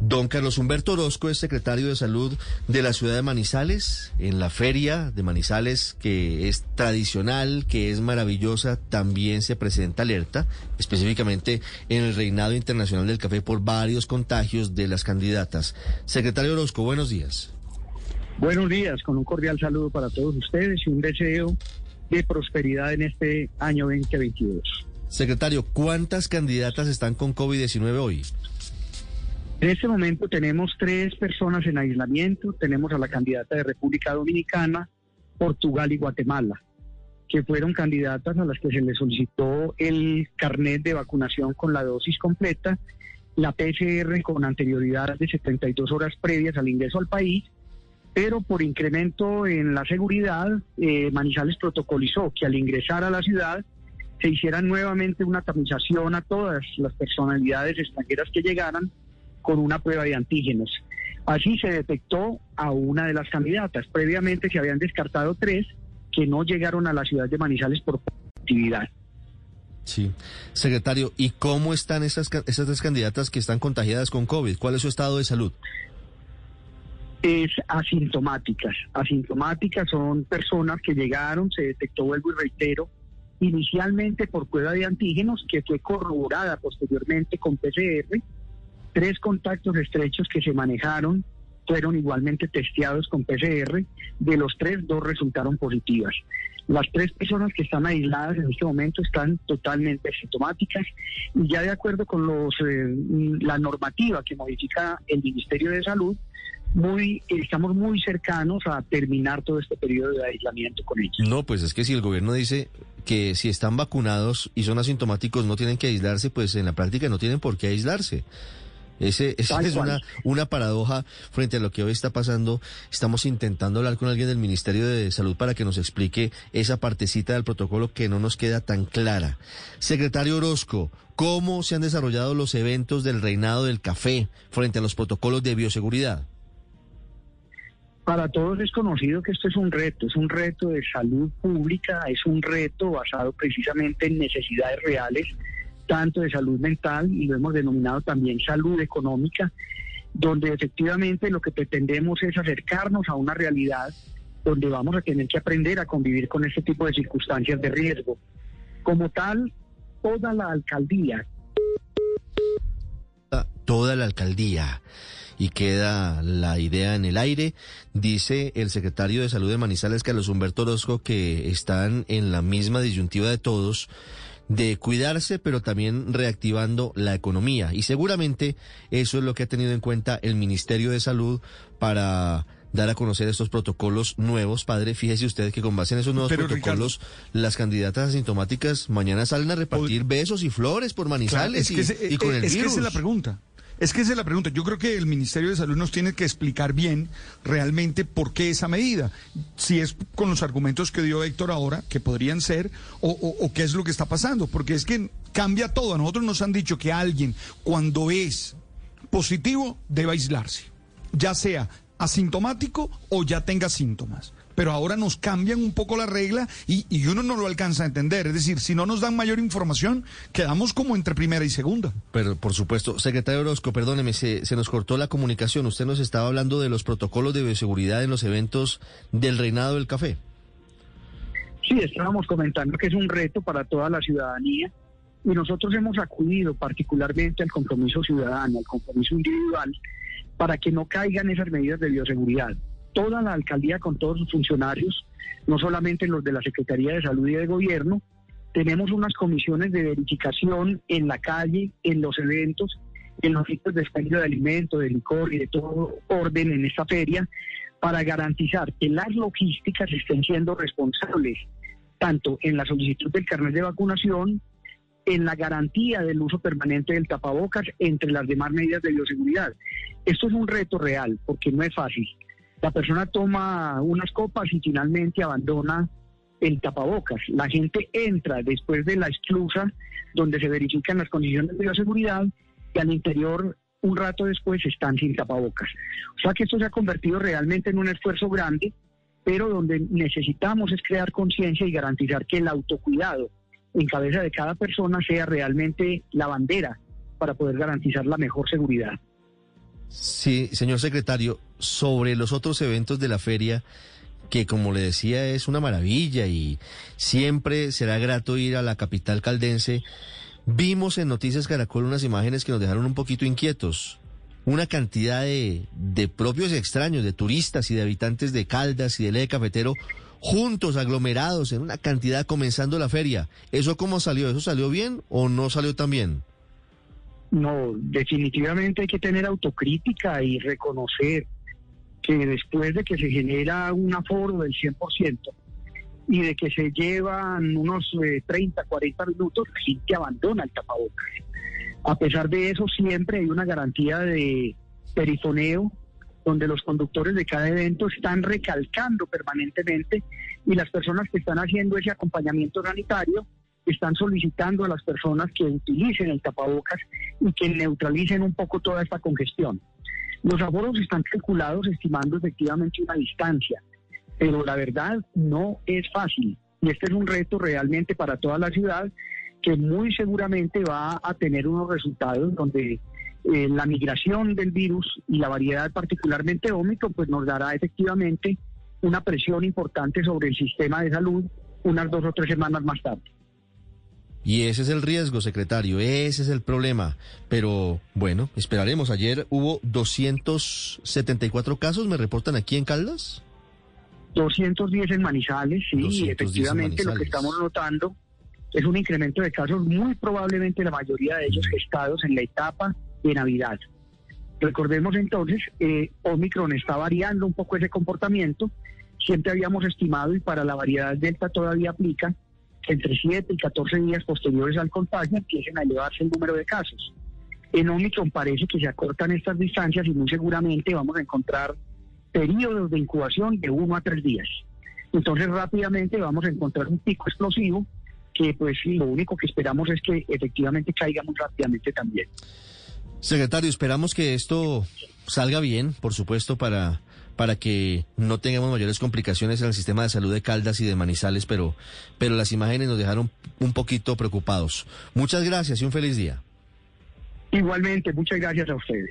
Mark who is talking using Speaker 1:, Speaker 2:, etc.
Speaker 1: Don Carlos Humberto Orozco es secretario de Salud de la ciudad de Manizales, en la feria de Manizales, que es tradicional, que es maravillosa, también se presenta alerta, específicamente en el reinado internacional del café por varios contagios de las candidatas. Secretario Orozco, buenos días.
Speaker 2: Buenos días, con un cordial saludo para todos ustedes y un deseo de prosperidad en este año 2022.
Speaker 1: Secretario, ¿cuántas candidatas están con COVID-19 hoy?
Speaker 2: En este momento tenemos tres personas en aislamiento. Tenemos a la candidata de República Dominicana, Portugal y Guatemala, que fueron candidatas a las que se les solicitó el carnet de vacunación con la dosis completa, la PCR con anterioridad de 72 horas previas al ingreso al país, pero por incremento en la seguridad, eh, Manizales protocolizó que al ingresar a la ciudad se hiciera nuevamente una tamización a todas las personalidades extranjeras que llegaran con una prueba de antígenos. Así se detectó a una de las candidatas. Previamente se habían descartado tres que no llegaron a la ciudad de Manizales por actividad.
Speaker 1: Sí. Secretario, ¿y cómo están esas, esas tres candidatas que están contagiadas con COVID? ¿Cuál es su estado de salud?
Speaker 2: Es asintomáticas. Asintomáticas son personas que llegaron, se detectó, vuelvo y reitero, inicialmente por prueba de antígenos que fue corroborada posteriormente con PCR Tres contactos estrechos que se manejaron fueron igualmente testeados con PCR. De los tres, dos resultaron positivas. Las tres personas que están aisladas en este momento están totalmente asintomáticas y ya de acuerdo con los eh, la normativa que modifica el Ministerio de Salud, muy estamos muy cercanos a terminar todo este periodo de aislamiento con ellos.
Speaker 1: No, pues es que si el gobierno dice que si están vacunados y son asintomáticos no tienen que aislarse, pues en la práctica no tienen por qué aislarse. Ese, esa es una, una paradoja frente a lo que hoy está pasando. Estamos intentando hablar con alguien del Ministerio de Salud para que nos explique esa partecita del protocolo que no nos queda tan clara. Secretario Orozco, ¿cómo se han desarrollado los eventos del reinado del café frente a los protocolos de bioseguridad?
Speaker 2: Para todos es conocido que esto es un reto, es un reto de salud pública, es un reto basado precisamente en necesidades reales tanto de salud mental y lo hemos denominado también salud económica, donde efectivamente lo que pretendemos es acercarnos a una realidad donde vamos a tener que aprender a convivir con este tipo de circunstancias de riesgo. Como tal, toda la alcaldía.
Speaker 1: Toda la alcaldía. Y queda la idea en el aire. Dice el secretario de Salud de Manizales, Carlos Humberto Orozco, que están en la misma disyuntiva de todos de cuidarse, pero también reactivando la economía. Y seguramente eso es lo que ha tenido en cuenta el Ministerio de Salud para dar a conocer estos protocolos nuevos. Padre, fíjese usted que con base en esos nuevos protocolos, las candidatas asintomáticas mañana salen a repartir besos y flores por Manizales y, con el
Speaker 3: es
Speaker 1: virus.
Speaker 3: Que esa es la pregunta. Es que esa es la pregunta. Yo creo que el Ministerio de Salud nos tiene que explicar bien realmente por qué esa medida. Si es con los argumentos que dio Héctor ahora, que podrían ser, o, qué es lo que está pasando. Porque es que cambia todo. A nosotros nos han dicho que alguien, cuando es positivo, debe aislarse. Ya sea asintomático o ya tenga síntomas pero ahora nos cambian un poco la regla y, y, uno no lo alcanza a entender. Es decir, si no nos dan mayor información, quedamos como entre primera y segunda.
Speaker 1: Pero, por supuesto, secretario Orozco, perdóneme, se, se nos cortó la comunicación. Usted nos estaba hablando de los protocolos de bioseguridad en los eventos del reinado del café.
Speaker 2: Sí, estábamos comentando que es un reto para toda la ciudadanía y nosotros hemos acudido particularmente al compromiso ciudadano, al compromiso individual, para que no caigan esas medidas de bioseguridad toda la alcaldía con todos sus funcionarios, no solamente los de la Secretaría de Salud y de Gobierno, tenemos unas comisiones de verificación en la calle, en los eventos, en los sitios de expendio de alimentos, de licor y de todo orden en esta feria, para garantizar que las logísticas estén siendo responsables, tanto en la solicitud del carnet de vacunación en la garantía del uso permanente del tapabocas entre las demás medidas de bioseguridad. Esto es un reto real porque no es fácil. La persona toma unas copas y finalmente abandona el tapabocas. La gente entra después de la esclusa donde se verifican las condiciones de bioseguridad y al interior un rato después están sin tapabocas. O sea que esto se ha convertido realmente en un esfuerzo grande, pero donde necesitamos es crear conciencia y garantizar que el autocuidado en cabeza de cada persona sea realmente la bandera para poder garantizar la mejor seguridad.
Speaker 1: Sí, señor secretario, sobre los otros eventos de la feria, que como le decía es una maravilla y siempre será grato ir a la capital caldense, vimos en Noticias Caracol unas imágenes que nos dejaron un poquito inquietos. Una cantidad de, de propios extraños, de turistas y de habitantes de Caldas y del eje cafetero juntos, aglomerados, en una cantidad comenzando la feria. ¿Eso cómo salió? ¿Eso salió bien o no salió tan bien?
Speaker 2: No, definitivamente hay que tener autocrítica y reconocer que después de que se genera un aforo del 100% y de que se llevan unos 30, eh, 40 minutos, la gente abandona el tapabocas. A pesar de eso, siempre hay una garantía de perifoneo donde los conductores de cada evento están recalcando permanentemente y las personas que están haciendo ese acompañamiento sanitario están solicitando a las personas que utilicen el tapabocas y que neutralicen un poco toda esta congestión. Los aforos están calculados estimando efectivamente una distancia, pero la verdad no es fácil y este es un reto realmente para toda la ciudad que muy seguramente va a tener unos resultados donde eh, la migración del virus y la variedad particularmente ómico pues nos dará efectivamente una presión importante sobre el sistema de salud unas dos o tres semanas más tarde.
Speaker 1: Y ese es el riesgo, secretario, ese es el problema. Pero bueno, esperaremos. Ayer hubo 274 casos, me reportan aquí en Caldas.
Speaker 2: 210 en Manizales, sí, efectivamente lo que estamos notando es un incremento de casos, muy probablemente la mayoría de ellos gestados en la etapa de Navidad. Recordemos entonces, eh, Omicron está variando un poco ese comportamiento. Siempre habíamos estimado, y para la variedad Delta todavía aplica, entre 7 y 14 días posteriores al contagio empiecen a elevarse el número de casos. En Omicron parece que se acortan estas distancias y muy seguramente vamos a encontrar periodos de incubación de 1 a 3 días. Entonces rápidamente vamos a encontrar un pico explosivo que pues lo único que esperamos es que efectivamente caiga muy rápidamente también.
Speaker 1: Secretario, esperamos que esto salga bien, por supuesto, para, para que no tengamos mayores complicaciones en el sistema de salud de Caldas y de Manizales, pero, pero las imágenes nos dejaron un poquito preocupados. Muchas gracias y un feliz día.
Speaker 2: Igualmente, muchas gracias a ustedes.